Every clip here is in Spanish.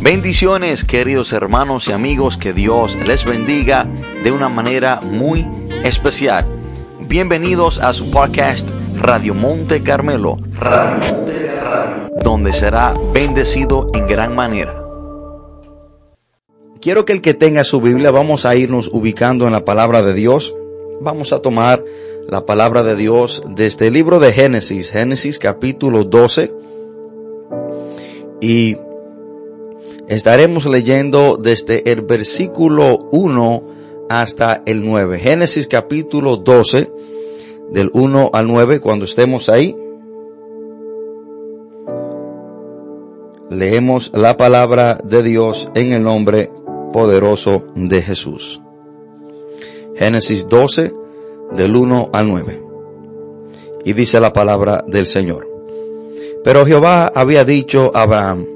Bendiciones queridos hermanos y amigos, que Dios les bendiga de una manera muy especial. Bienvenidos a su podcast Radio Monte Carmelo, donde será bendecido en gran manera. Quiero que el que tenga su Biblia, vamos a irnos ubicando en la palabra de Dios. Vamos a tomar la palabra de Dios desde el libro de Génesis, Génesis capítulo 12. Y estaremos leyendo desde el versículo 1 hasta el 9. Génesis capítulo 12, del 1 al 9, cuando estemos ahí. Leemos la palabra de Dios en el nombre poderoso de Jesús. Génesis 12, del 1 al 9. Y dice la palabra del Señor. Pero Jehová había dicho a Abraham,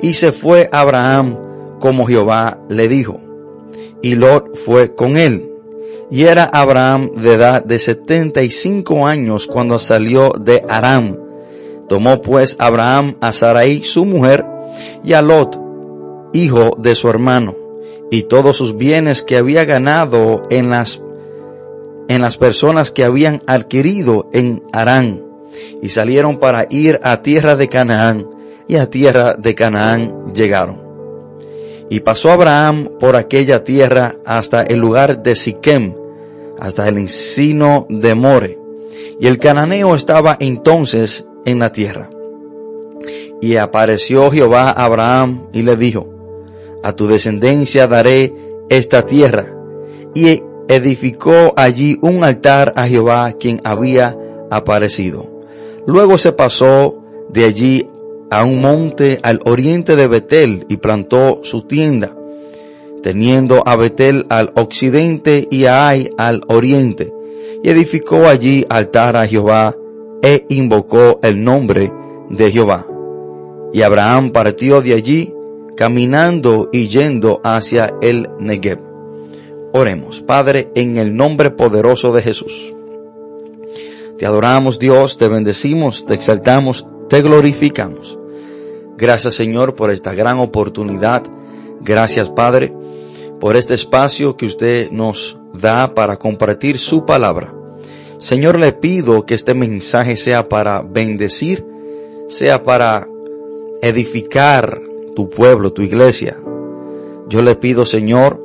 Y se fue Abraham como Jehová le dijo. Y Lot fue con él. Y era Abraham de edad de setenta y cinco años cuando salió de Aram. Tomó pues Abraham a Sarai su mujer y a Lot, hijo de su hermano, y todos sus bienes que había ganado en las en las personas que habían adquirido en Arán y salieron para ir a tierra de Canaán y a tierra de Canaán llegaron. Y pasó Abraham por aquella tierra hasta el lugar de Siquem, hasta el encino de More. Y el cananeo estaba entonces en la tierra. Y apareció Jehová a Abraham y le dijo, a tu descendencia daré esta tierra. Y edificó allí un altar a Jehová quien había aparecido. Luego se pasó de allí a un monte al oriente de Betel y plantó su tienda, teniendo a Betel al occidente y a Ai al oriente, y edificó allí altar a Jehová e invocó el nombre de Jehová. Y Abraham partió de allí caminando y yendo hacia el Negev. Oremos, Padre, en el nombre poderoso de Jesús. Te adoramos Dios, te bendecimos, te exaltamos, te glorificamos. Gracias Señor por esta gran oportunidad. Gracias Padre por este espacio que usted nos da para compartir su palabra. Señor, le pido que este mensaje sea para bendecir, sea para edificar tu pueblo, tu iglesia. Yo le pido, Señor,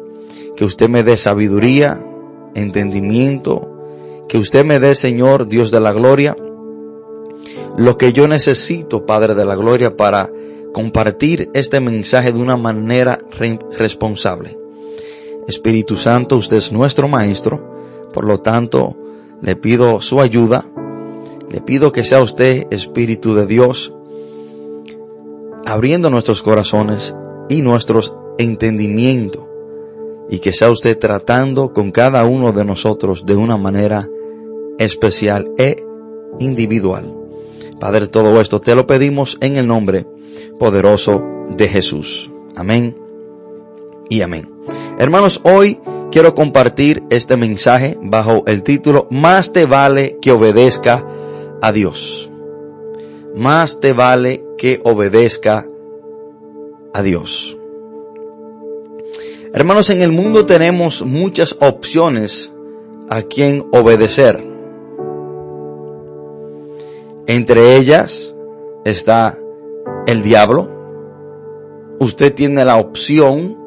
que usted me dé sabiduría, entendimiento, que usted me dé, Señor, Dios de la gloria, lo que yo necesito, Padre de la gloria, para compartir este mensaje de una manera responsable. Espíritu Santo, usted es nuestro Maestro, por lo tanto, le pido su ayuda, le pido que sea usted, Espíritu de Dios, abriendo nuestros corazones y nuestros entendimientos y que sea usted tratando con cada uno de nosotros de una manera especial e individual. Padre, todo esto te lo pedimos en el nombre poderoso de Jesús. Amén y amén. Hermanos, hoy quiero compartir este mensaje bajo el título Más te vale que obedezca a Dios. Más te vale que obedezca a Dios. Hermanos, en el mundo tenemos muchas opciones a quien obedecer. Entre ellas está el diablo. Usted tiene la opción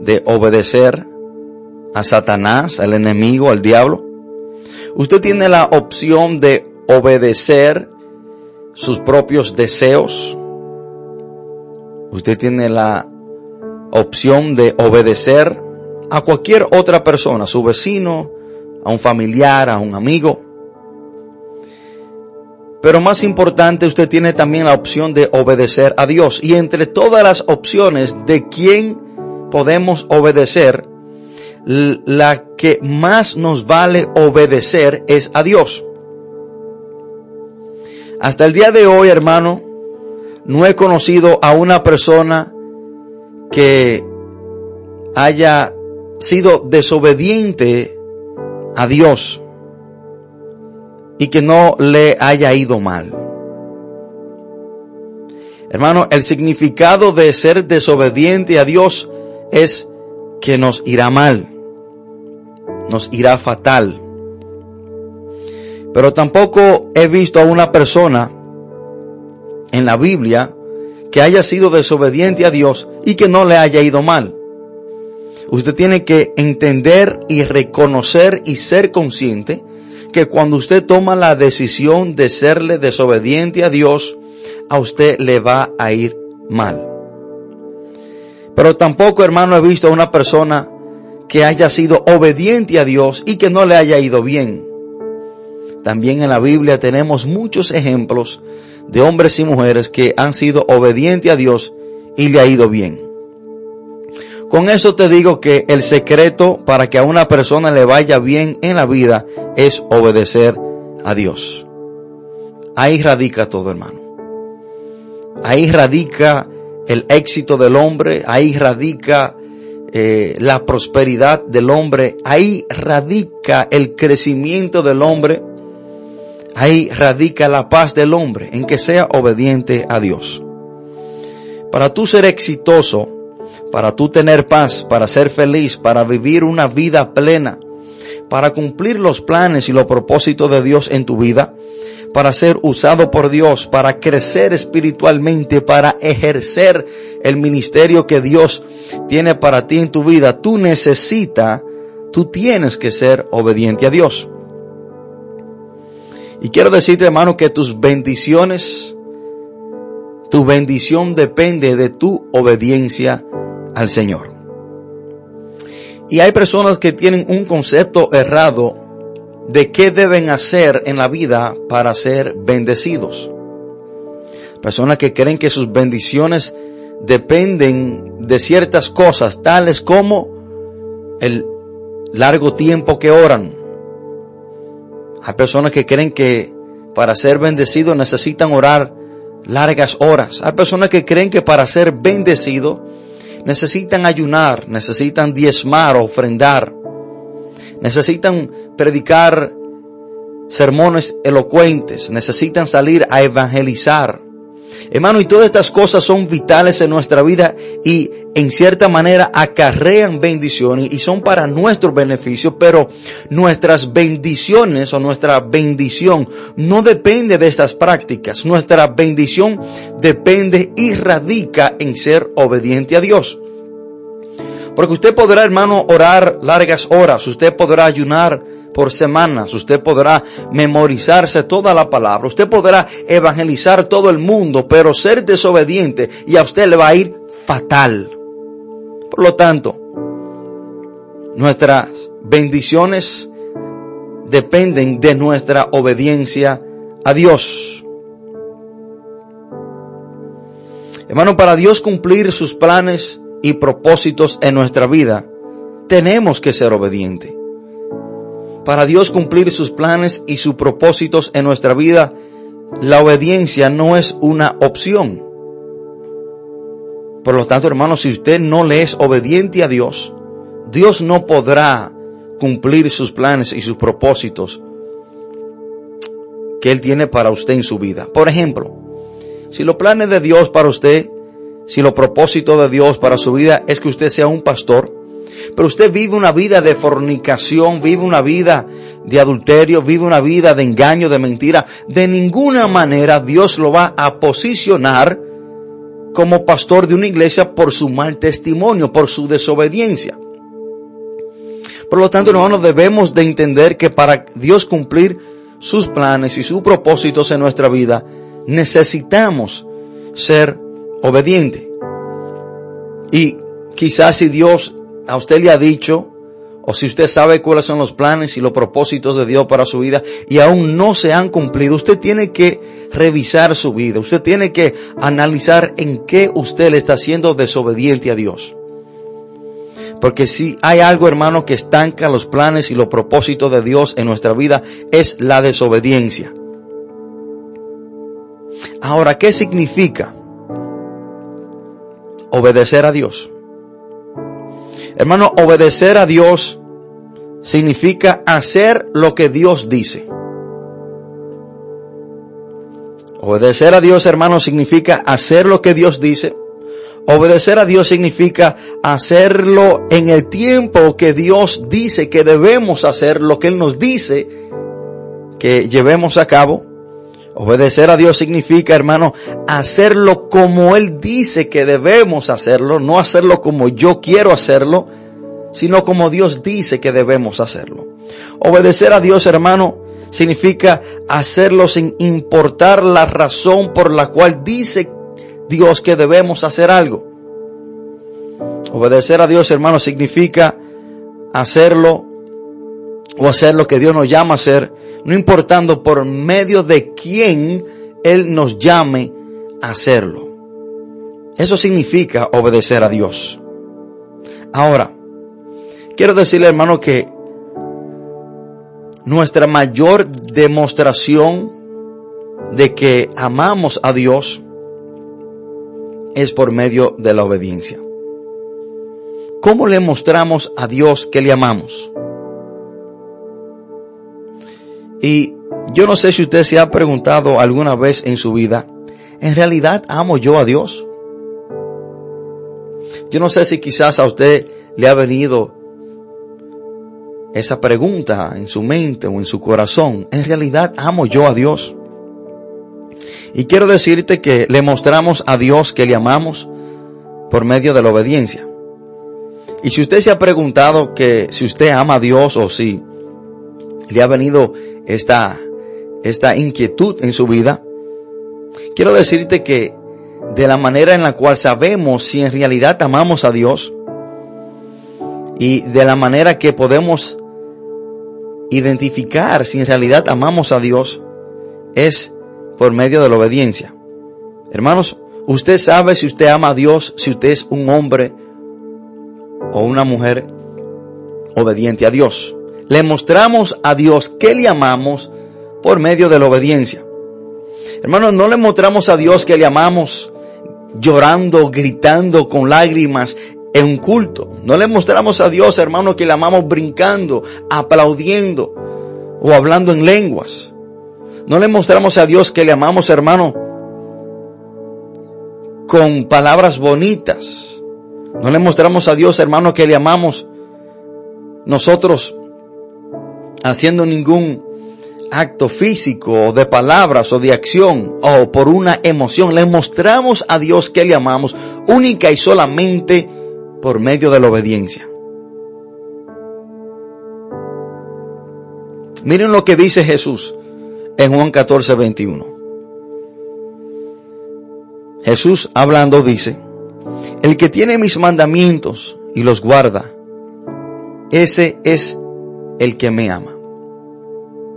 de obedecer a Satanás, al enemigo, al diablo. Usted tiene la opción de obedecer sus propios deseos. Usted tiene la opción de obedecer a cualquier otra persona, a su vecino, a un familiar, a un amigo. Pero más importante, usted tiene también la opción de obedecer a Dios. Y entre todas las opciones de quién podemos obedecer, la que más nos vale obedecer es a Dios. Hasta el día de hoy, hermano, no he conocido a una persona que haya sido desobediente a Dios y que no le haya ido mal. Hermano, el significado de ser desobediente a Dios es que nos irá mal, nos irá fatal. Pero tampoco he visto a una persona en la Biblia que haya sido desobediente a Dios y que no le haya ido mal. Usted tiene que entender y reconocer y ser consciente que cuando usted toma la decisión de serle desobediente a Dios, a usted le va a ir mal. Pero tampoco, hermano, he visto a una persona que haya sido obediente a Dios y que no le haya ido bien. También en la Biblia tenemos muchos ejemplos de hombres y mujeres que han sido obedientes a Dios y le ha ido bien. Con eso te digo que el secreto para que a una persona le vaya bien en la vida es obedecer a Dios. Ahí radica todo, hermano. Ahí radica el éxito del hombre, ahí radica eh, la prosperidad del hombre, ahí radica el crecimiento del hombre, ahí radica la paz del hombre, en que sea obediente a Dios. Para tú ser exitoso, para tú tener paz, para ser feliz, para vivir una vida plena, para cumplir los planes y los propósitos de Dios en tu vida, para ser usado por Dios, para crecer espiritualmente, para ejercer el ministerio que Dios tiene para ti en tu vida, tú necesitas, tú tienes que ser obediente a Dios. Y quiero decirte, hermano, que tus bendiciones, tu bendición depende de tu obediencia al Señor. Y hay personas que tienen un concepto errado de qué deben hacer en la vida para ser bendecidos. Personas que creen que sus bendiciones dependen de ciertas cosas, tales como el largo tiempo que oran. Hay personas que creen que para ser bendecidos necesitan orar largas horas. Hay personas que creen que para ser bendecido necesitan ayunar, necesitan diezmar, ofrendar necesitan predicar sermones elocuentes, necesitan salir a evangelizar. Hermano, y todas estas cosas son vitales en nuestra vida y en cierta manera acarrean bendiciones y son para nuestro beneficio, pero nuestras bendiciones o nuestra bendición no depende de estas prácticas. Nuestra bendición depende y radica en ser obediente a Dios. Porque usted podrá, hermano, orar largas horas, usted podrá ayunar por semanas, usted podrá memorizarse toda la palabra, usted podrá evangelizar todo el mundo, pero ser desobediente y a usted le va a ir fatal. Por lo tanto, nuestras bendiciones dependen de nuestra obediencia a Dios. Hermano, para Dios cumplir sus planes, y propósitos en nuestra vida, tenemos que ser obedientes. Para Dios cumplir sus planes y sus propósitos en nuestra vida, la obediencia no es una opción. Por lo tanto, hermano, si usted no le es obediente a Dios, Dios no podrá cumplir sus planes y sus propósitos que Él tiene para usted en su vida. Por ejemplo, si los planes de Dios para usted si lo propósito de Dios para su vida es que usted sea un pastor, pero usted vive una vida de fornicación, vive una vida de adulterio, vive una vida de engaño, de mentira, de ninguna manera Dios lo va a posicionar como pastor de una iglesia por su mal testimonio, por su desobediencia. Por lo tanto, hermanos, debemos de entender que para Dios cumplir sus planes y sus propósitos en nuestra vida, necesitamos ser obediente. Y quizás si Dios a usted le ha dicho o si usted sabe cuáles son los planes y los propósitos de Dios para su vida y aún no se han cumplido, usted tiene que revisar su vida, usted tiene que analizar en qué usted le está siendo desobediente a Dios. Porque si hay algo, hermano, que estanca los planes y los propósitos de Dios en nuestra vida, es la desobediencia. Ahora, ¿qué significa obedecer a Dios? Hermano, obedecer a Dios significa hacer lo que Dios dice. Obedecer a Dios, hermano, significa hacer lo que Dios dice. Obedecer a Dios significa hacerlo en el tiempo que Dios dice que debemos hacer, lo que Él nos dice que llevemos a cabo. Obedecer a Dios significa, hermano, hacerlo como Él dice que debemos hacerlo, no hacerlo como yo quiero hacerlo, sino como Dios dice que debemos hacerlo. Obedecer a Dios, hermano, significa hacerlo sin importar la razón por la cual dice Dios que debemos hacer algo. Obedecer a Dios, hermano, significa hacerlo o hacer lo que Dios nos llama a hacer, no importando por medio de quién Él nos llame a hacerlo. Eso significa obedecer a Dios. Ahora, quiero decirle hermano que nuestra mayor demostración de que amamos a Dios es por medio de la obediencia. ¿Cómo le mostramos a Dios que le amamos? Y yo no sé si usted se ha preguntado alguna vez en su vida, ¿en realidad amo yo a Dios? Yo no sé si quizás a usted le ha venido esa pregunta en su mente o en su corazón. ¿En realidad amo yo a Dios? Y quiero decirte que le mostramos a Dios que le amamos por medio de la obediencia. Y si usted se ha preguntado que si usted ama a Dios o si le ha venido esta, esta inquietud en su vida, quiero decirte que de la manera en la cual sabemos si en realidad amamos a Dios y de la manera que podemos identificar si en realidad amamos a Dios es por medio de la obediencia. Hermanos, usted sabe si usted ama a Dios, si usted es un hombre o una mujer obediente a Dios. Le mostramos a Dios que le amamos por medio de la obediencia. Hermanos, no le mostramos a Dios que le amamos llorando, gritando con lágrimas en un culto. No le mostramos a Dios, hermano, que le amamos brincando, aplaudiendo o hablando en lenguas. No le mostramos a Dios que le amamos, hermano, con palabras bonitas. No le mostramos a Dios, hermano, que le amamos nosotros haciendo ningún acto físico o de palabras o de acción o por una emoción. Le mostramos a Dios que le amamos única y solamente por medio de la obediencia. Miren lo que dice Jesús en Juan 14, 21. Jesús hablando dice, el que tiene mis mandamientos y los guarda, ese es el que me ama.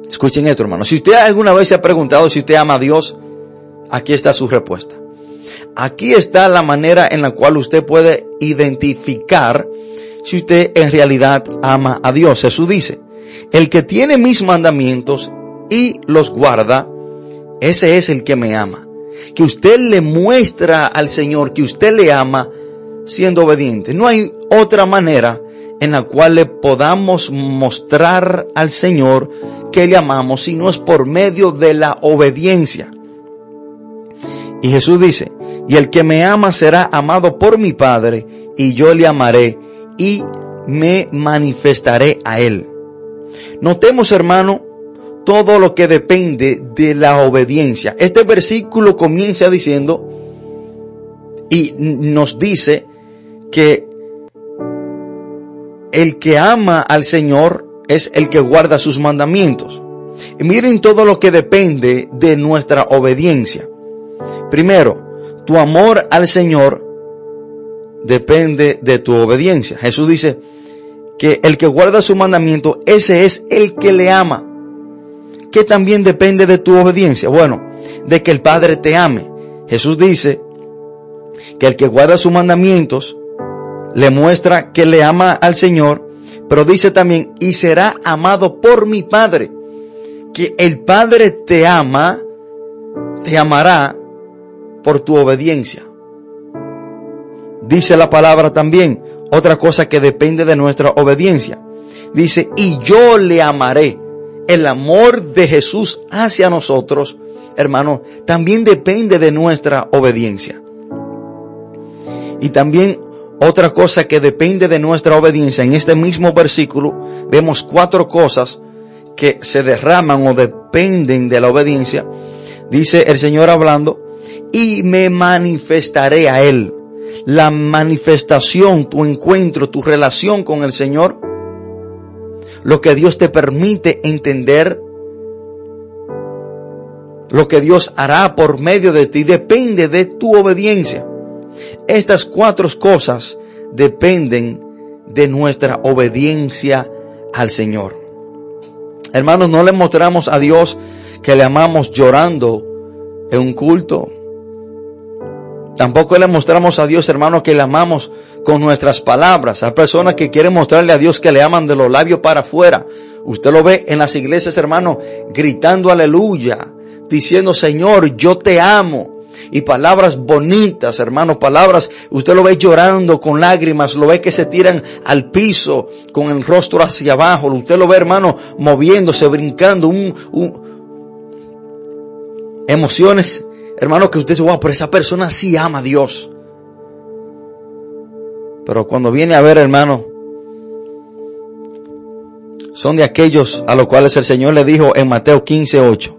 Escuchen esto, hermano. Si usted alguna vez se ha preguntado si usted ama a Dios, aquí está su respuesta. Aquí está la manera en la cual usted puede identificar si usted en realidad ama a Dios. Jesús dice, el que tiene mis mandamientos y los guarda, ese es el que me ama. Que usted le muestra al Señor que usted le ama siendo obediente. No hay otra manera en la cual le podamos mostrar al Señor que le amamos si no es por medio de la obediencia. Y Jesús dice, y el que me ama será amado por mi Padre, y yo le amaré y me manifestaré a él. Notemos, hermano, todo lo que depende de la obediencia. Este versículo comienza diciendo y nos dice el que ama al Señor es el que guarda sus mandamientos. Miren todo lo que depende de nuestra obediencia. Primero, tu amor al Señor depende de tu obediencia. Jesús dice que el que guarda su mandamiento, ese es el que le ama. Que también depende de tu obediencia. Bueno, de que el Padre te ame. Jesús dice que el que guarda sus mandamientos le muestra que le ama al Señor, pero dice también, y será amado por mi Padre. Que el Padre te ama, te amará por tu obediencia. Dice la palabra también, otra cosa que depende de nuestra obediencia. Dice, y yo le amaré. El amor de Jesús hacia nosotros, hermano, también depende de nuestra obediencia. Y también otra cosa que depende de nuestra obediencia, en este mismo versículo vemos cuatro cosas que se derraman o dependen de la obediencia. Dice el Señor hablando, y me manifestaré a Él la manifestación, tu encuentro, tu relación con el Señor, lo que Dios te permite entender, lo que Dios hará por medio de ti, depende de tu obediencia. Estas cuatro cosas dependen de nuestra obediencia al Señor. Hermanos, no le mostramos a Dios que le amamos llorando en un culto, Tampoco le mostramos a Dios, hermano, que le amamos con nuestras palabras. Hay personas que quieren mostrarle a Dios que le aman de los labios para afuera. Usted lo ve en las iglesias, hermano, gritando aleluya, diciendo, Señor, yo te amo. Y palabras bonitas, hermano, palabras, usted lo ve llorando con lágrimas, lo ve que se tiran al piso con el rostro hacia abajo, usted lo ve, hermano, moviéndose, brincando, un, un emociones Hermano, que usted dice, wow, pero esa persona sí ama a Dios. Pero cuando viene a ver, hermano, son de aquellos a los cuales el Señor le dijo en Mateo 15, 8,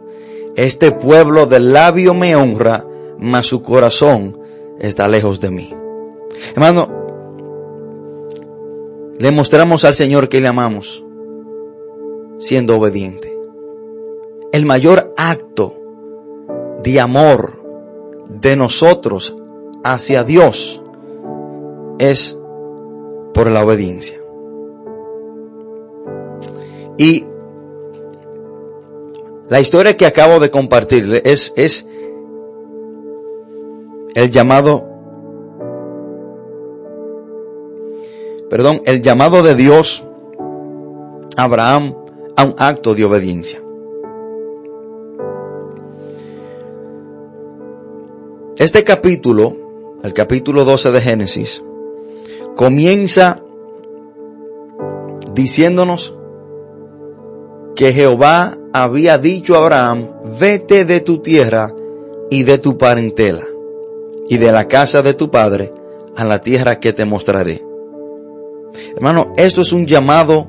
este pueblo del labio me honra, mas su corazón está lejos de mí. Hermano, le mostramos al Señor que le amamos siendo obediente. El mayor acto de amor de nosotros hacia Dios es por la obediencia. Y la historia que acabo de compartir es, es el llamado, perdón, el llamado de Dios a Abraham a un acto de obediencia. Este capítulo, el capítulo 12 de Génesis, comienza diciéndonos que Jehová había dicho a Abraham, vete de tu tierra y de tu parentela y de la casa de tu padre a la tierra que te mostraré. Hermano, esto es un llamado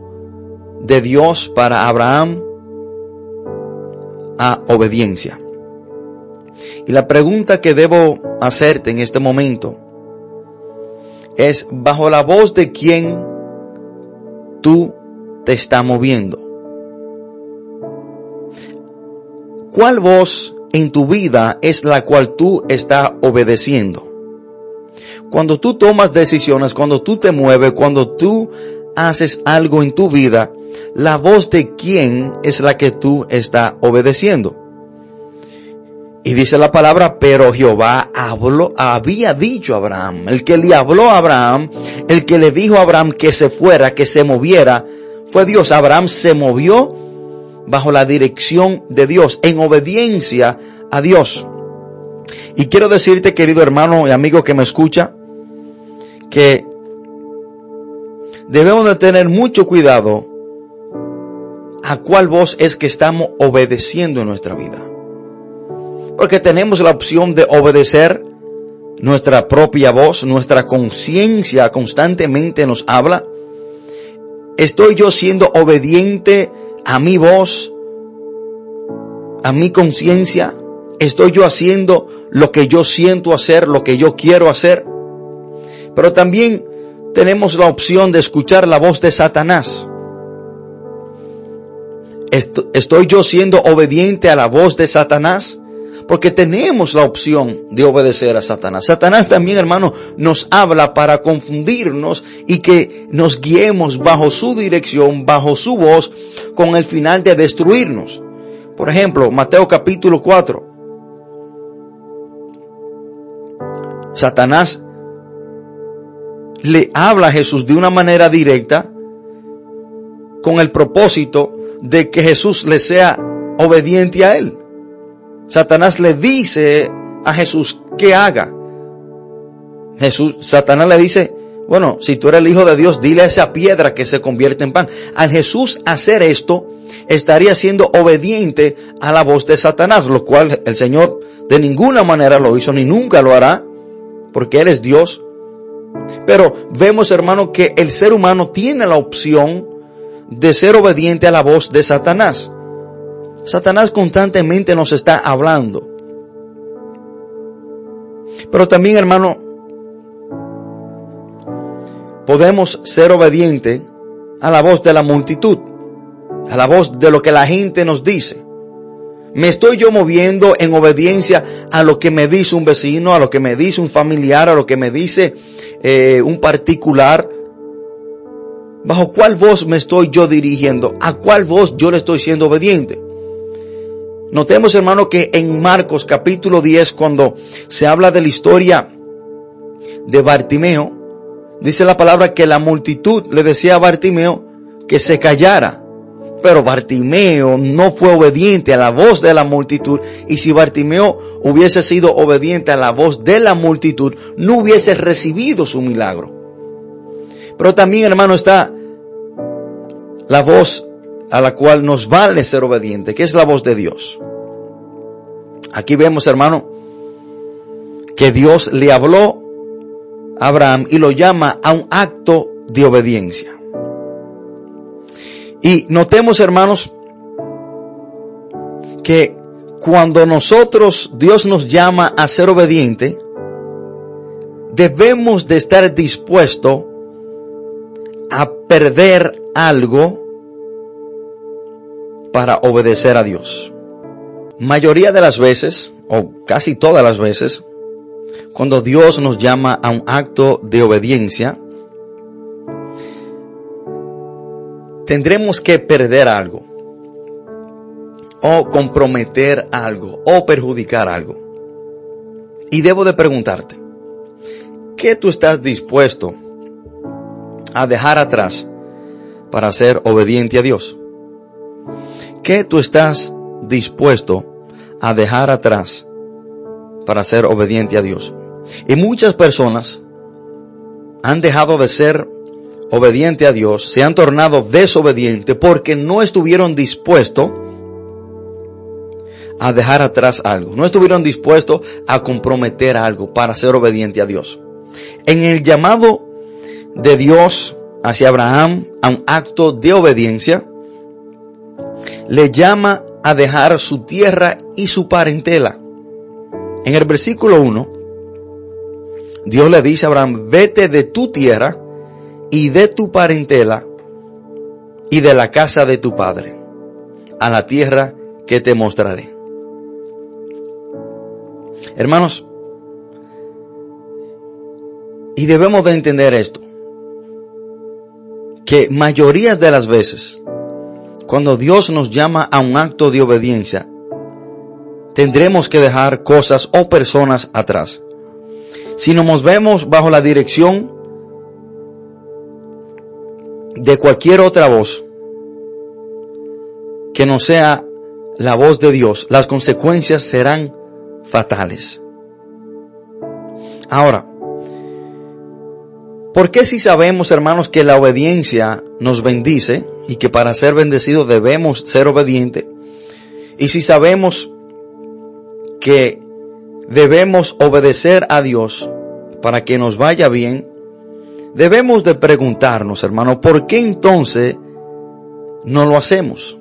de Dios para Abraham a obediencia. Y la pregunta que debo hacerte en este momento es, ¿bajo la voz de quién tú te estás moviendo? ¿Cuál voz en tu vida es la cual tú estás obedeciendo? Cuando tú tomas decisiones, cuando tú te mueves, cuando tú haces algo en tu vida, la voz de quién es la que tú estás obedeciendo. Y dice la palabra, pero Jehová habló, había dicho a Abraham, el que le habló a Abraham, el que le dijo a Abraham que se fuera, que se moviera, fue Dios. Abraham se movió bajo la dirección de Dios, en obediencia a Dios. Y quiero decirte, querido hermano y amigo que me escucha, que debemos de tener mucho cuidado a cuál voz es que estamos obedeciendo en nuestra vida. Porque tenemos la opción de obedecer nuestra propia voz, nuestra conciencia constantemente nos habla. Estoy yo siendo obediente a mi voz, a mi conciencia. Estoy yo haciendo lo que yo siento hacer, lo que yo quiero hacer. Pero también tenemos la opción de escuchar la voz de Satanás. Estoy yo siendo obediente a la voz de Satanás Porque tenemos la opción de obedecer a Satanás. Satanás también, hermano, nos habla para confundirnos y que nos guiemos bajo su dirección, bajo su voz, con el final de destruirnos. Por ejemplo, Mateo capítulo 4. Satanás le habla a Jesús de una manera directa con el propósito de que Jesús le sea obediente a él. Satanás le dice a Jesús que haga. Jesús, Satanás le dice, bueno, si tú eres el hijo de Dios, dile a esa piedra que se convierte en pan. Al Jesús hacer esto, estaría siendo obediente a la voz de Satanás, lo cual el Señor de ninguna manera lo hizo ni nunca lo hará, porque Él es Dios. Pero vemos, hermano, que el ser humano tiene la opción de ser obediente a la voz de Satanás. Satanás constantemente nos está hablando. Pero también, hermano, podemos ser obedientes a la voz de la multitud, a la voz de lo que la gente nos dice. Me estoy yo moviendo en obediencia a lo que me dice un vecino, a lo que me dice un familiar, a lo que me dice eh, un particular. ¿Bajo cuál voz me estoy yo dirigiendo? ¿A cuál voz yo le estoy siendo obediente? Notemos, hermano, que en Marcos capítulo 10, cuando se habla de la historia de Bartimeo, dice la palabra que la multitud le decía a Bartimeo que se callara. Pero Bartimeo no fue obediente a la voz de la multitud. Y si Bartimeo hubiese sido obediente a la voz de la multitud, no hubiese recibido su milagro. Pero también, hermano, está la voz a la cual nos vale ser obediente, que es la voz de Dios. Aquí vemos, hermano, que Dios le habló a Abraham y lo llama a un acto de obediencia. Y notemos, hermanos, que cuando nosotros, Dios nos llama a ser obediente, debemos de estar dispuestos a perder algo para obedecer a Dios. Mayoría de las veces, o casi todas las veces, cuando Dios nos llama a un acto de obediencia, tendremos que perder algo, o comprometer algo, o perjudicar algo. Y debo de preguntarte, ¿qué tú estás dispuesto a dejar atrás para ser obediente a Dios? ¿Qué tú estás dispuesto a dejar atrás para ser obediente a Dios? Y muchas personas han dejado de ser obediente a Dios, se han tornado desobedientes porque no estuvieron dispuestos a dejar atrás algo, no estuvieron dispuestos a comprometer algo para ser obediente a Dios. En el llamado de Dios hacia Abraham a un acto de obediencia, le llama a dejar su tierra y su parentela. En el versículo 1, Dios le dice a Abraham, vete de tu tierra y de tu parentela y de la casa de tu padre a la tierra que te mostraré. Hermanos, y debemos de entender esto, que mayoría de las veces cuando Dios nos llama a un acto de obediencia, tendremos que dejar cosas o personas atrás. Si nos vemos bajo la dirección de cualquier otra voz que no sea la voz de Dios, las consecuencias serán fatales. Ahora, ¿por qué si sabemos, hermanos, que la obediencia nos bendice? Y que para ser bendecidos debemos ser obedientes. Y si sabemos que debemos obedecer a Dios para que nos vaya bien, debemos de preguntarnos, hermano, ¿por qué entonces no lo hacemos?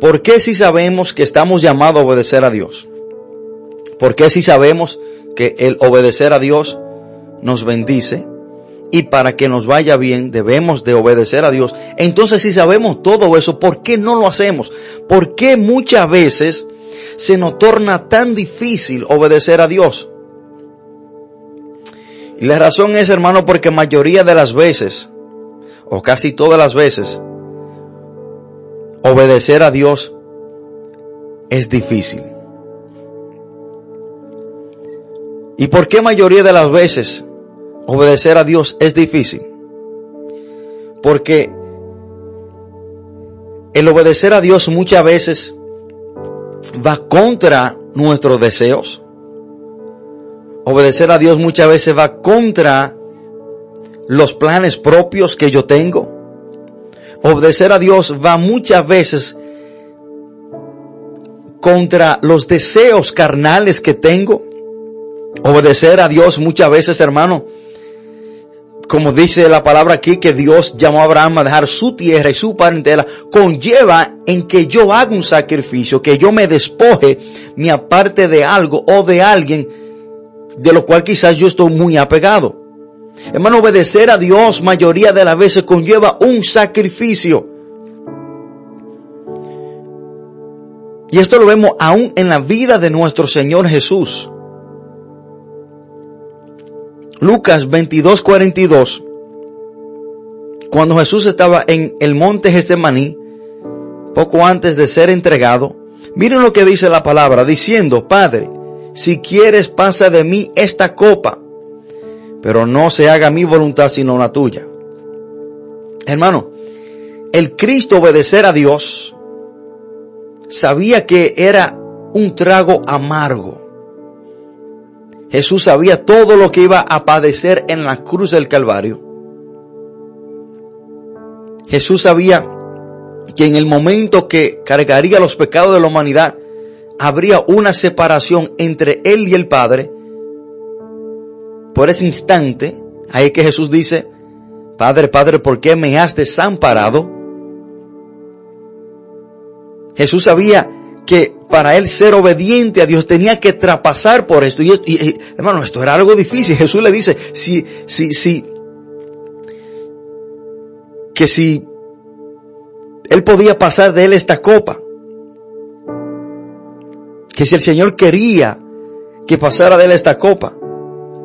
¿Por qué si sabemos que estamos llamados a obedecer a Dios? ¿Por qué si sabemos que el obedecer a Dios nos bendice? Y para que nos vaya bien debemos de obedecer a Dios. Entonces si sabemos todo eso, ¿por qué no lo hacemos? ¿Por qué muchas veces se nos torna tan difícil obedecer a Dios? Y la razón es, hermano, porque mayoría de las veces, o casi todas las veces, obedecer a Dios es difícil. ¿Y por qué mayoría de las veces obedecer a Dios es difícil? Porque el obedecer a Dios muchas veces va contra nuestros deseos. Obedecer a Dios muchas veces va contra los planes propios que yo tengo. Obedecer a Dios va muchas veces contra los deseos carnales que tengo. Obedecer a Dios muchas veces, hermano, como dice la palabra aquí, que Dios llamó a Abraham a dejar su tierra y su parentela, conlleva en que yo haga un sacrificio, que yo me despoje, me aparte de algo o de alguien de lo cual quizás yo estoy muy apegado. Hermano, obedecer a Dios mayoría de las veces conlleva un sacrificio. Y esto lo vemos aún en la vida de nuestro Señor Jesús. Lucas 22, 42. Cuando Jesús estaba en el monte Getsemaní, poco antes de ser entregado, miren lo que dice la palabra, diciendo, Padre, si quieres pasa de mí esta copa, pero no se haga mi voluntad sino la tuya. Hermano, el Cristo obedecer a Dios sabía que era un trago amargo. Jesús sabía todo lo que iba a padecer en la cruz del Calvario. Jesús sabía que en el momento que cargaría los pecados de la humanidad, habría una separación entre él y el Padre, por ese instante, ahí que Jesús dice, Padre, Padre, ¿por qué me has desamparado? Jesús sabía que para él ser obediente a Dios tenía que traspasar por esto. Y, hermano, esto era algo difícil. Jesús le dice, si, si, si, que si él podía pasar de él esta copa, que si el Señor quería que pasara de él esta copa,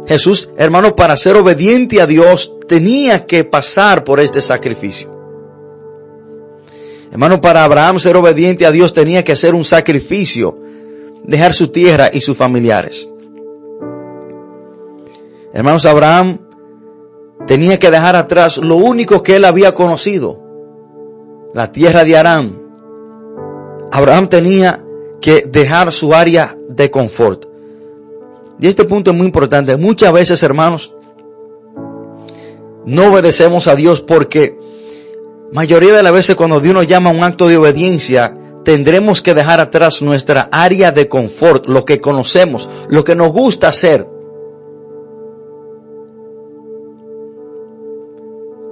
Jesús, hermano, para ser obediente a Dios, tenía que pasar por este sacrificio. Hermano, para Abraham ser obediente a Dios tenía que hacer un sacrificio, dejar su tierra y sus familiares. Hermanos, Abraham tenía que dejar atrás lo único que él había conocido, la tierra de Aram. Abraham tenía que dejar su área de confort. Y este punto es muy importante. Muchas veces, hermanos, no obedecemos a Dios porque mayoría de las veces cuando Dios nos llama a un acto de obediencia, tendremos que dejar atrás nuestra área de confort, lo que conocemos, lo que nos gusta hacer.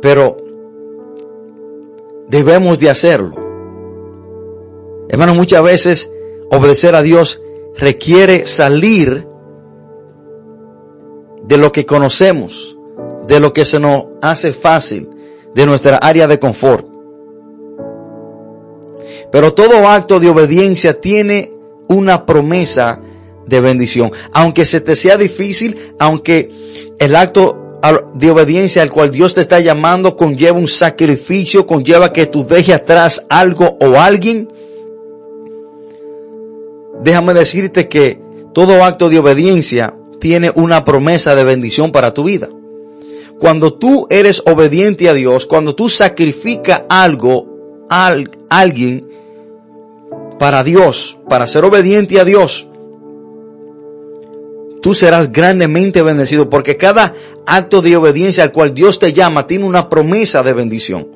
Pero debemos de hacerlo. Hermanos, muchas veces obedecer a Dios requiere salir de lo que conocemos, de lo que se nos hace fácil, de nuestra área de confort. Pero todo acto de obediencia tiene una promesa de bendición. Aunque se te sea difícil, aunque el acto de obediencia al cual Dios te está llamando conlleva un sacrificio, conlleva que tú dejes atrás algo o alguien, déjame decirte que todo acto de obediencia tiene una promesa de bendición para tu vida. Cuando tú eres obediente a Dios, cuando tú sacrificas algo a alguien para Dios, para ser obediente a Dios, tú serás grandemente bendecido porque cada acto de obediencia al cual Dios te llama tiene una promesa de bendición.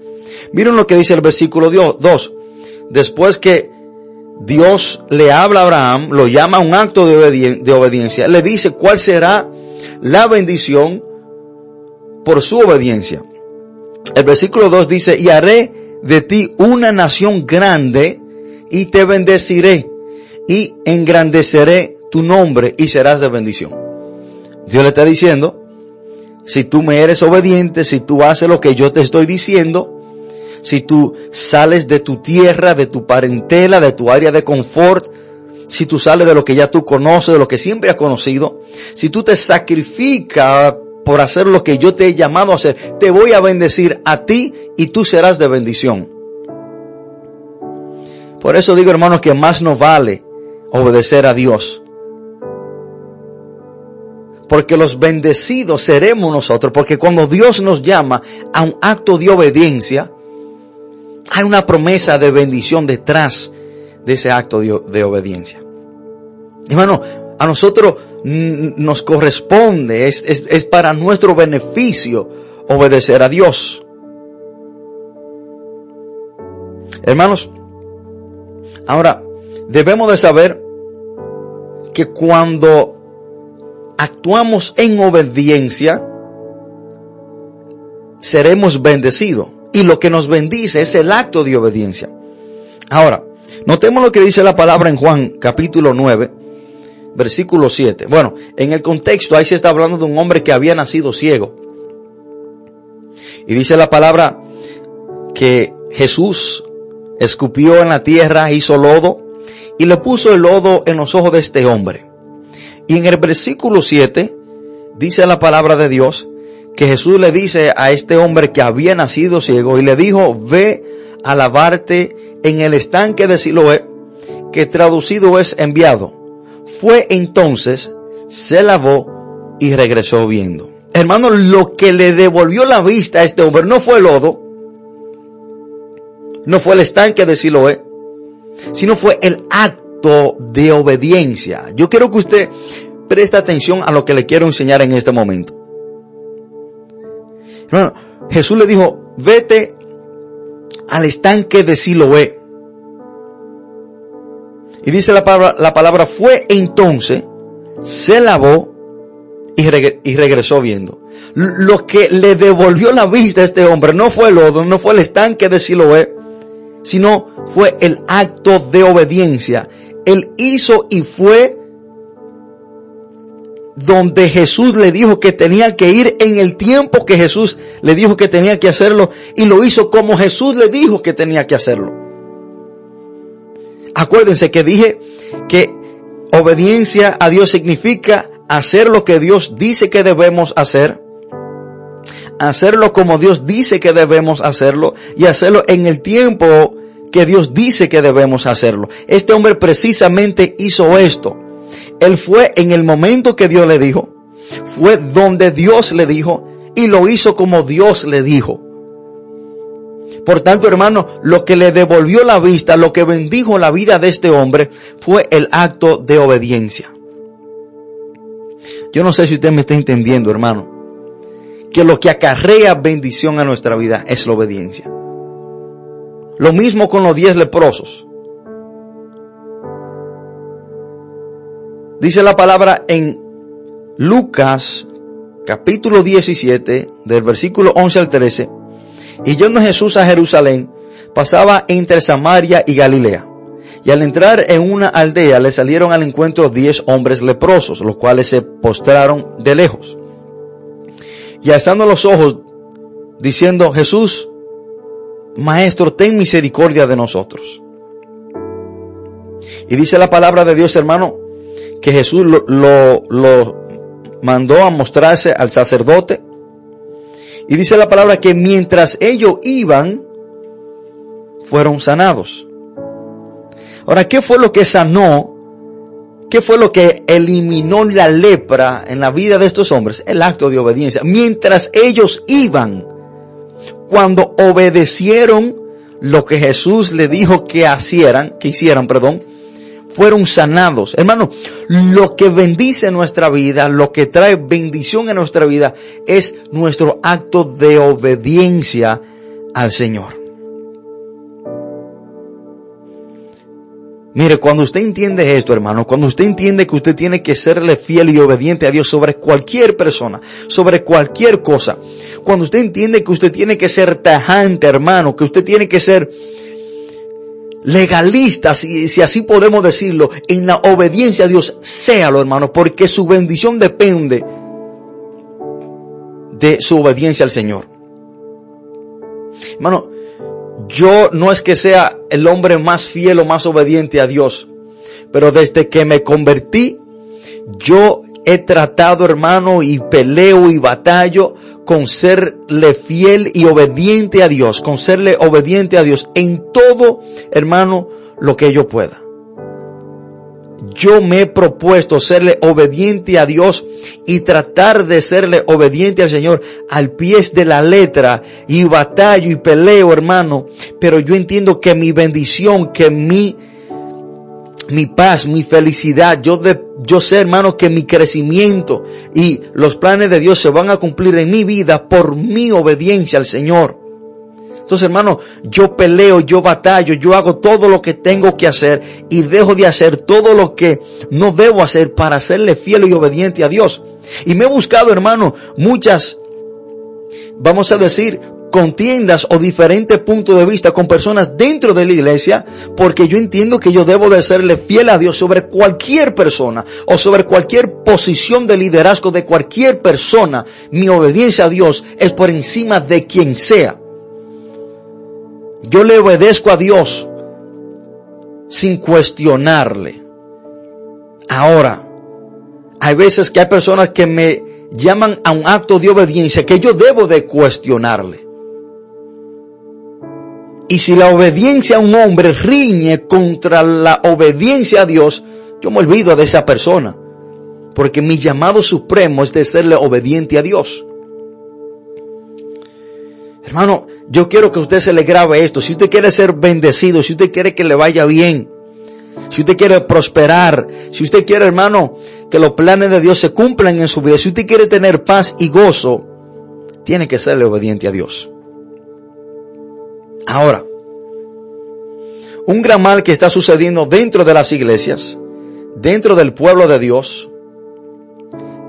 Miren lo que dice el versículo 2. Después que Dios le habla a Abraham, lo llama un acto de obediencia, le dice cuál será la bendición por su obediencia. El versículo 2 dice, y haré de ti una nación grande y te bendeciré y engrandeceré tu nombre y serás de bendición. Dios le está diciendo si tú me eres obediente, si tú haces lo que yo te estoy diciendo, si tú sales de tu tierra, de tu parentela, de tu área de confort, si tú sales de lo que ya tú conoces, de lo que siempre has conocido, si tú te sacrificas por hacer lo que yo te he llamado a hacer, te voy a bendecir a ti y tú serás de bendición. Por eso digo hermanos que más nos vale obedecer a Dios. Porque los bendecidos seremos nosotros, porque cuando Dios nos llama a un acto de obediencia, hay una promesa de bendición detrás de ese acto de, obediencia. Hermano, a nosotros nos corresponde, es, es para nuestro beneficio obedecer a Dios. Hermanos, ahora debemos de saber que cuando actuamos en obediencia, seremos bendecidos. Y lo que nos bendice es el acto de obediencia. Ahora, notemos lo que dice la palabra en Juan capítulo 9, versículo 7. Bueno, en el contexto ahí se está hablando de un hombre que había nacido ciego. Y dice la palabra que Jesús escupió en la tierra, hizo lodo y le puso el lodo en los ojos de este hombre. Y en el versículo 7 dice la palabra de Dios que Jesús le dice a este hombre que había nacido ciego y le dijo, ve a lavarte en el estanque de Siloé, que traducido es enviado. Fue entonces, se lavó y regresó viendo. Hermano, lo que le devolvió la vista a este hombre no fue el lodo, no fue el estanque de Siloé, sino fue el acto de obediencia. Yo quiero que usted preste atención a lo que le quiero enseñar en este momento. Jesús le dijo, vete al estanque de Siloé. Y dice la palabra, la palabra fue entonces, se lavó y, y regresó viendo. Lo que le devolvió la vista a este hombre no fue el lodo, no fue el estanque de Siloé, sino fue el acto de obediencia. Él hizo y fue donde Jesús le dijo que tenía que ir en el tiempo que Jesús le dijo que tenía que hacerlo y lo hizo como Jesús le dijo que tenía que hacerlo. Acuérdense que dije que obediencia a Dios significa hacer lo que Dios dice que debemos hacer, hacerlo como Dios dice que debemos hacerlo y hacerlo en el tiempo que Dios dice que debemos hacerlo. Este hombre precisamente hizo esto. Él fue en el momento que Dios le dijo, fue donde Dios le dijo y lo hizo como Dios le dijo. Por tanto, hermano, lo que le devolvió la vista, lo que bendijo la vida de este hombre fue el acto de obediencia. Yo no sé si usted me está entendiendo, hermano, que lo que acarrea bendición a nuestra vida es la obediencia. Lo mismo con los diez leprosos. Dice la palabra en Lucas capítulo 17 del versículo 11 al 13. Y yendo Jesús a Jerusalén, pasaba entre Samaria y Galilea. Y al entrar en una aldea le salieron al encuentro diez hombres leprosos, los cuales se postraron de lejos. Y alzando los ojos, diciendo, Jesús, Maestro, ten misericordia de nosotros. Y dice la palabra de Dios, hermano, que Jesús lo, lo, mandó a mostrarse al sacerdote. Y dice la palabra que mientras ellos iban, fueron sanados. Ahora, ¿qué fue lo que sanó? ¿Qué fue lo que eliminó la lepra en la vida de estos hombres? El acto de obediencia. Mientras ellos iban, cuando obedecieron lo que Jesús le dijo que hicieran, que hicieran, perdón, fueron sanados. Hermano, lo que bendice nuestra vida, lo que trae bendición en nuestra vida es nuestro acto de obediencia al Señor. Mire, cuando usted entiende esto, hermano, cuando usted entiende que usted tiene que serle fiel y obediente a Dios sobre cualquier persona, sobre cualquier cosa, cuando usted entiende que usted tiene que ser tajante, hermano, que usted tiene que ser legalista, si, si, así podemos decirlo, en la obediencia a Dios, séalo hermano, porque su bendición depende de su obediencia al Señor. Hermano, yo no es que sea el hombre más fiel o más obediente a Dios, pero desde que me convertí, yo he tratado, hermano, y peleo y batallo con serle fiel y obediente a Dios, con serle obediente a Dios en todo, hermano, lo que yo pueda. Yo me he propuesto serle obediente a Dios y tratar de serle obediente al Señor al pie de la letra y batallo y peleo, hermano. Pero yo entiendo que mi bendición, que mi mi paz, mi felicidad. Yo, de, yo sé, hermano, que mi crecimiento y los planes de Dios se van a cumplir en mi vida por mi obediencia al Señor. Entonces, hermano, yo peleo, yo batallo, yo hago todo lo que tengo que hacer y dejo de hacer todo lo que no debo hacer para serle fiel y obediente a Dios. Y me he buscado, hermano, muchas, vamos a decir, contiendas o diferentes puntos de vista con personas dentro de la iglesia, porque yo entiendo que yo debo de serle fiel a Dios sobre cualquier persona o sobre cualquier posición de liderazgo de cualquier persona. Mi obediencia a Dios es por encima de quien sea. Yo le obedezco a Dios sin cuestionarle. Ahora, hay veces que hay personas que me llaman a un acto de obediencia que yo debo de cuestionarle. Y si la obediencia a un hombre riñe contra la obediencia a Dios, yo me olvido de esa persona. Porque mi llamado supremo es de serle obediente a Dios. Hermano, yo quiero que usted se le grabe esto. Si usted quiere ser bendecido, si usted quiere que le vaya bien, si usted quiere prosperar, si usted quiere, hermano, que los planes de Dios se cumplan en su vida, si usted quiere tener paz y gozo, tiene que serle obediente a Dios. Ahora, un gran mal que está sucediendo dentro de las iglesias, dentro del pueblo de Dios,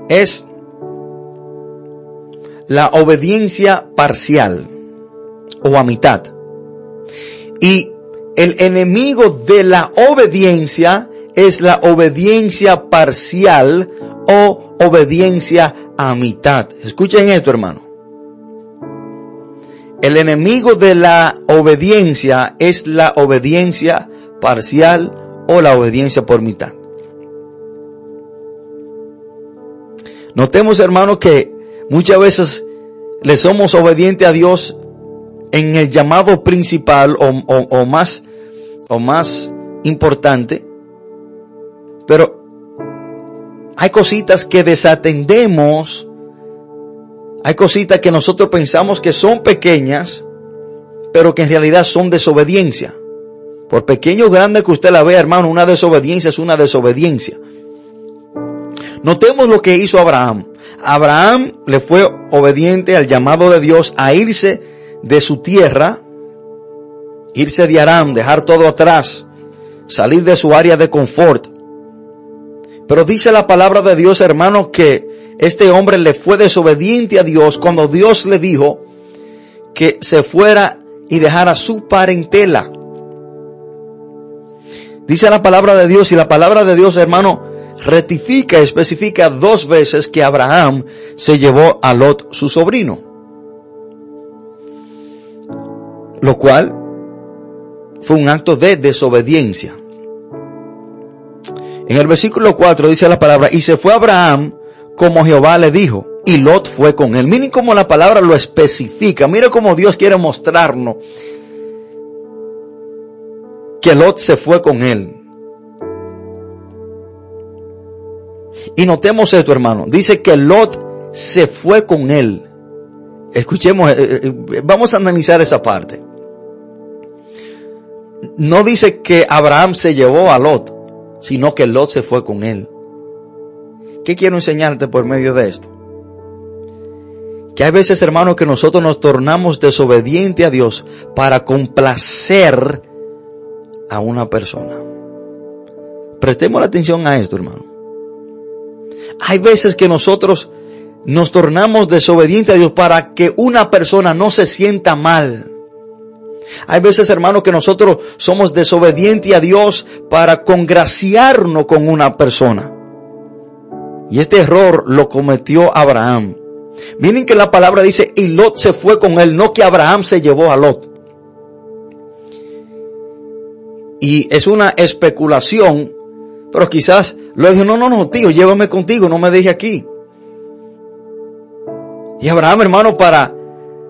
es la obediencia parcial o a mitad. Y el enemigo de la obediencia es la obediencia parcial o obediencia a mitad. Escuchen esto, hermano. El enemigo de la obediencia es la obediencia parcial o la obediencia por mitad. Notemos, hermano, que muchas veces le somos obedientes a Dios en el llamado principal o, o más, o más importante, pero hay cositas que desatendemos hay cositas que nosotros pensamos que son pequeñas, pero que en realidad son desobediencia. Por pequeño o grande que usted la vea, hermano, una desobediencia es una desobediencia. Notemos lo que hizo Abraham. Abraham le fue obediente al llamado de Dios a irse de su tierra, irse de Aram, dejar todo atrás, salir de su área de confort. Pero dice la palabra de Dios, hermano, que este hombre le fue desobediente a Dios cuando Dios le dijo que se fuera y dejara su parentela. Dice la palabra de Dios y la palabra de Dios, hermano, rectifica, especifica dos veces que Abraham se llevó a Lot, su sobrino. Lo cual fue un acto de desobediencia. En el versículo 4 dice la palabra, y se fue Abraham como Jehová le dijo. Y Lot fue con él. Miren cómo la palabra lo especifica. Miren cómo Dios quiere mostrarnos que Lot se fue con él. Y notemos esto, hermano. Dice que Lot se fue con él. Escuchemos, eh, eh, eh, vamos a analizar esa parte. No dice que Abraham se llevó a Lot, sino que Lot se fue con él. ¿Qué quiero enseñarte por medio de esto? Que hay veces, hermanos, que nosotros nos tornamos desobedientes a Dios para complacer a una persona. Prestemos la atención a esto, hermano. Hay veces que nosotros nos tornamos desobedientes a Dios para que una persona no se sienta mal. Hay veces, hermano, que nosotros somos desobedientes a Dios para congraciarnos con una persona. Y este error lo cometió Abraham. Miren que la palabra dice, y Lot se fue con él, no que Abraham se llevó a Lot. Y es una especulación, pero quizás lo dijo, no, no, no, tío, llévame contigo, no me deje aquí. Y Abraham, hermano, para,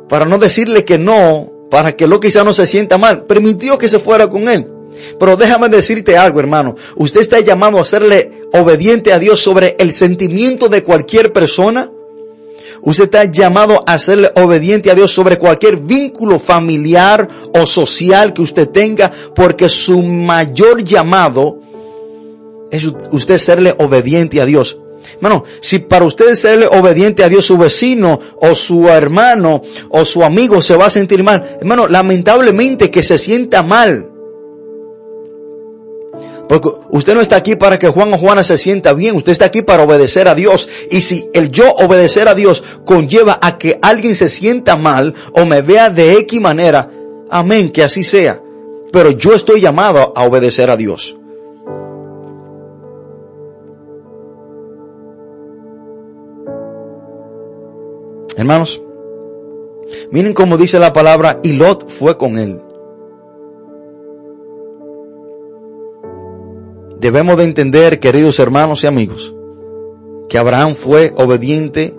para no decirle que no, para que Lot quizás no se sienta mal, permitió que se fuera con él. Pero déjame decirte algo, hermano. Usted está llamado a serle obediente a Dios sobre el sentimiento de cualquier persona. Usted está llamado a serle obediente a Dios sobre cualquier vínculo familiar o social que usted tenga, porque su mayor llamado es usted serle obediente a Dios. Hermano, si para usted serle obediente a Dios su vecino o su hermano o su amigo se va a sentir mal, hermano, lamentablemente que se sienta mal. Porque usted no está aquí para que Juan o Juana se sienta bien, usted está aquí para obedecer a Dios. Y si el yo obedecer a Dios conlleva a que alguien se sienta mal o me vea de X manera, amén, que así sea. Pero yo estoy llamado a obedecer a Dios. Hermanos, miren cómo dice la palabra, y Lot fue con él. Debemos de entender, queridos hermanos y amigos, que Abraham fue obediente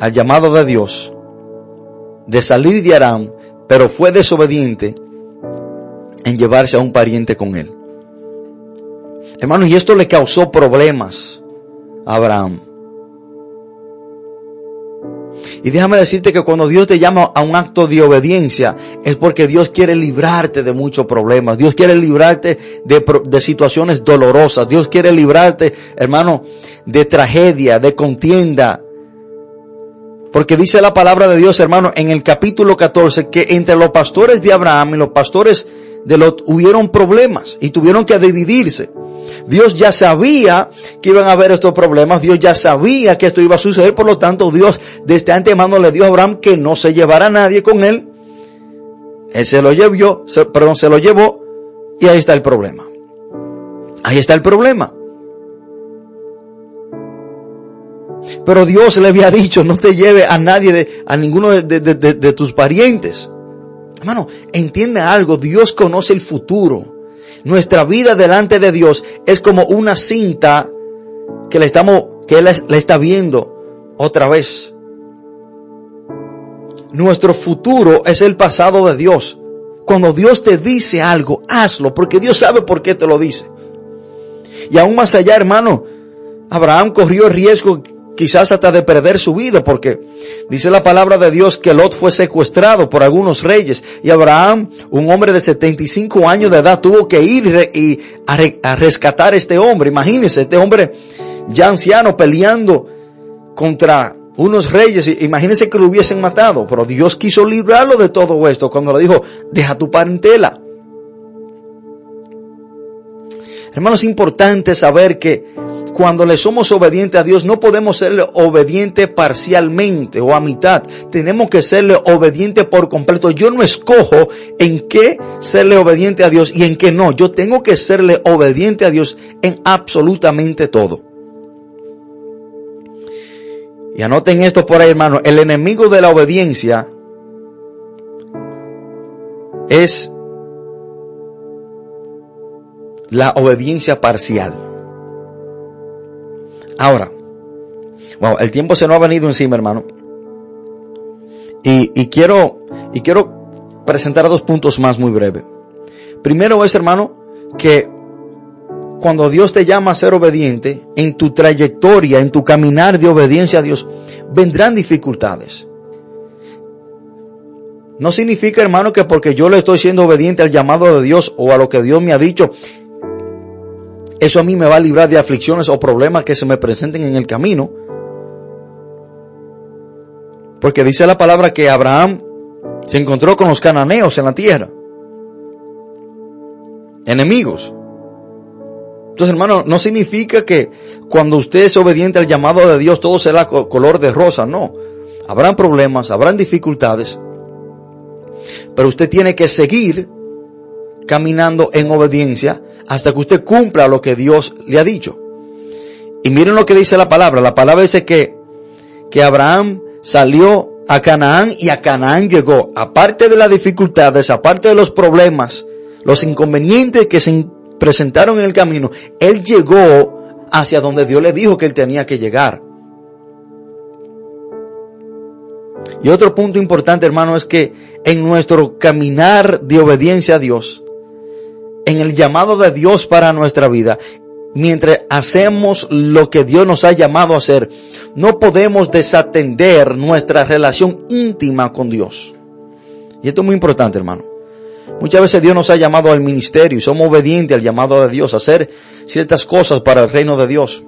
al llamado de Dios de salir de Aram, pero fue desobediente en llevarse a un pariente con él. Hermanos, y esto le causó problemas a Abraham. Y déjame decirte que cuando Dios te llama a un acto de obediencia es porque Dios quiere librarte de muchos problemas. Dios quiere librarte de, situaciones dolorosas. Dios quiere librarte, hermano, de tragedia, de contienda. Porque dice la palabra de Dios, hermano, en el capítulo 14 que entre los pastores de Abraham y los pastores de Lot hubieron problemas y tuvieron que dividirse. Dios ya sabía que iban a haber estos problemas, Dios ya sabía que esto iba a suceder, por lo tanto Dios desde antemano le dio a Abraham que no se llevara a nadie con él. Él se lo llevó, perdón, se lo llevó y ahí está el problema. Ahí está el problema. Pero Dios le había dicho, no te lleve a nadie, de, a ninguno de, de tus parientes. Hermano, entiende algo, Dios conoce el futuro. Nuestra vida delante de Dios es como una cinta que le estamos, que Él le está viendo otra vez. Nuestro futuro es el pasado de Dios. Cuando Dios te dice algo, hazlo, porque Dios sabe por qué te lo dice. Y aún más allá, hermano, Abraham corrió el riesgo quizás hasta de perder su vida, porque dice la palabra de Dios que Lot fue secuestrado por algunos reyes y Abraham, un hombre de 75 años de edad, tuvo que ir y a, rescatar a este hombre. Imagínense, este hombre ya anciano peleando contra unos reyes, imagínense que lo hubiesen matado, pero Dios quiso librarlo de todo esto cuando le dijo, deja tu parentela. Hermanos, es importante saber que cuando le somos obedientes a Dios, no podemos serle obediente parcialmente o a mitad. Tenemos que serle obediente por completo. Yo no escojo en qué serle obediente a Dios y en qué no. Yo tengo que serle obediente a Dios en absolutamente todo. Y anoten esto por ahí, hermano. El enemigo de la obediencia es la obediencia parcial. Ahora, wow, el tiempo se nos ha venido encima, hermano. Y, y quiero, y quiero presentar dos puntos más muy breves. Primero es, hermano, que cuando Dios te llama a ser obediente, en tu trayectoria, en tu caminar de obediencia a Dios, vendrán dificultades. No significa, hermano, que porque yo le estoy siendo obediente al llamado de Dios o a lo que Dios me ha dicho, eso a mí me va a librar de aflicciones o problemas que se me presenten en el camino. Porque dice la palabra que Abraham se encontró con los cananeos en la tierra. Enemigos. Entonces, hermano, no significa que cuando usted es obediente al llamado de Dios todo será color de rosa, no. Habrán problemas, habrán dificultades. Pero usted tiene que seguir caminando en obediencia hasta que usted cumpla lo que Dios le ha dicho. Y miren lo que dice la palabra. La palabra dice que, que Abraham salió a Canaán y a Canaán llegó. Aparte de las dificultades, aparte de los problemas, los inconvenientes que se presentaron en el camino, él llegó hacia donde Dios le dijo que él tenía que llegar. Y otro punto importante, hermano, es que en nuestro caminar de obediencia a Dios, en el llamado de Dios para nuestra vida, mientras hacemos lo que Dios nos ha llamado a hacer, no podemos desatender nuestra relación íntima con Dios. Y esto es muy importante, hermano. Muchas veces Dios nos ha llamado al ministerio y somos obedientes al llamado de Dios, a hacer ciertas cosas para el reino de Dios.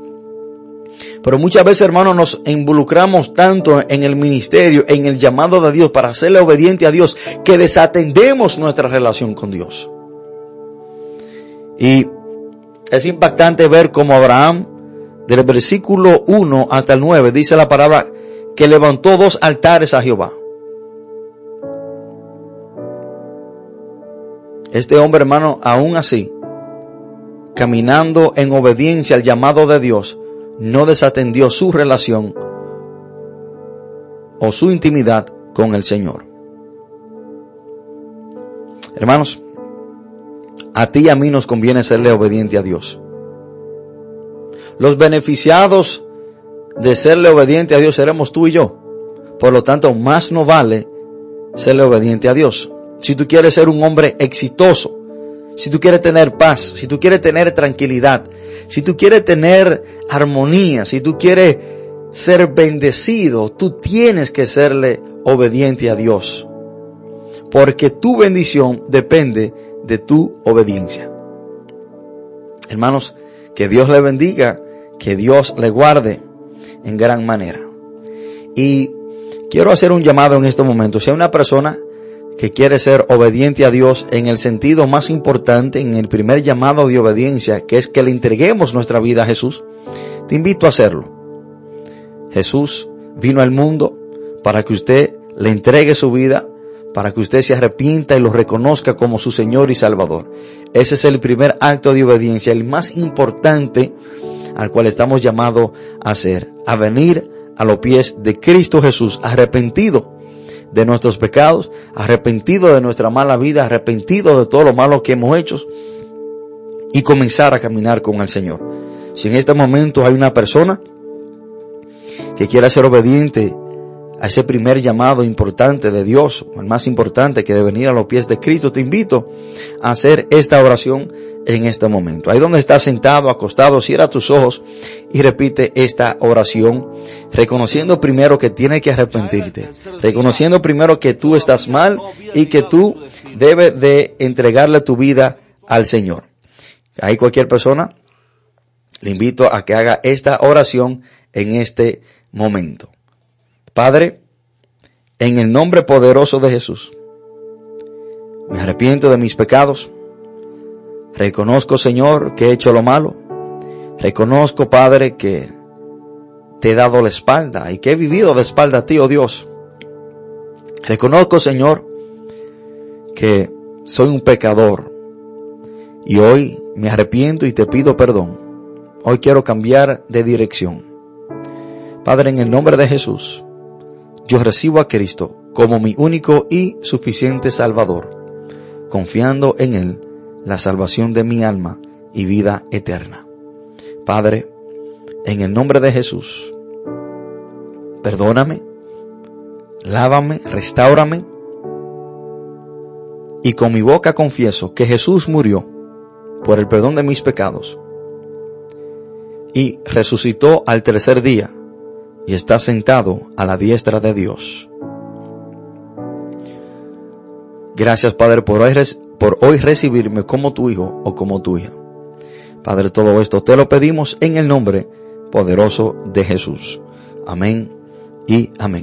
Pero muchas veces, hermanos, nos involucramos tanto en el ministerio, en el llamado de Dios, para hacerle obediente a Dios, que desatendemos nuestra relación con Dios. Y es impactante ver cómo Abraham, del versículo 1 hasta el 9, dice la palabra que levantó dos altares a Jehová. Este hombre, hermano, aún así, caminando en obediencia al llamado de Dios, no desatendió su relación o su intimidad con el Señor. Hermanos, a ti y a mí nos conviene serle obediente a Dios. Los beneficiados de serle obediente a Dios seremos tú y yo. Por lo tanto, más no vale serle obediente a Dios. Si tú quieres ser un hombre exitoso, si tú quieres tener paz, si tú quieres tener tranquilidad, si tú quieres tener armonía, si tú quieres ser bendecido, tú tienes que serle obediente a Dios. Porque tu bendición depende de tu obediencia. Hermanos, que Dios le bendiga, que Dios le guarde en gran manera. Y quiero hacer un llamado en este momento. Si hay una persona que quiere ser obediente a Dios en el sentido más importante, en el primer llamado de obediencia, que es que le entreguemos nuestra vida a Jesús, te invito a hacerlo. Jesús vino al mundo para que usted le entregue su vida, para que usted se arrepienta y lo reconozca como su Señor y Salvador. Ese es el primer acto de obediencia, el más importante al cual estamos llamados a hacer, a venir a los pies de Cristo Jesús, arrepentido de nuestros pecados, arrepentido de nuestra mala vida, arrepentido de todo lo malo que hemos hecho y comenzar a caminar con el Señor. Si en este momento hay una persona que quiera ser obediente a ese primer llamado importante de Dios, el más importante que de venir a los pies de Cristo, te invito a hacer esta oración en este momento. Ahí donde estás sentado, acostado, cierra tus ojos y repite esta oración, reconociendo primero que tienes que arrepentirte, reconociendo primero que tú estás mal y que tú debes de entregarle tu vida al Señor. Ahí cualquier persona, le invito a que haga esta oración en este momento. Padre, en el nombre poderoso de Jesús, me arrepiento de mis pecados, Reconozco, Señor, que he hecho lo malo. Reconozco, Padre, que te he dado la espalda y que he vivido de espalda a ti, oh Dios. Reconozco, Señor, que soy un pecador y hoy me arrepiento y te pido perdón. Hoy quiero cambiar de dirección. Padre, en el nombre de Jesús, yo recibo a Cristo como mi único y suficiente Salvador, confiando en Él la salvación de mi alma y vida eterna. Padre, en el nombre de Jesús, perdóname, lávame, restaurame, y con mi boca confieso que Jesús murió por el perdón de mis pecados y resucitó al tercer día y está sentado a la diestra de Dios. Gracias Padre por hoy por hoy recibirme como tu hijo o como tu hija. Padre, todo esto te lo pedimos en el nombre poderoso de Jesús. Amén y amén.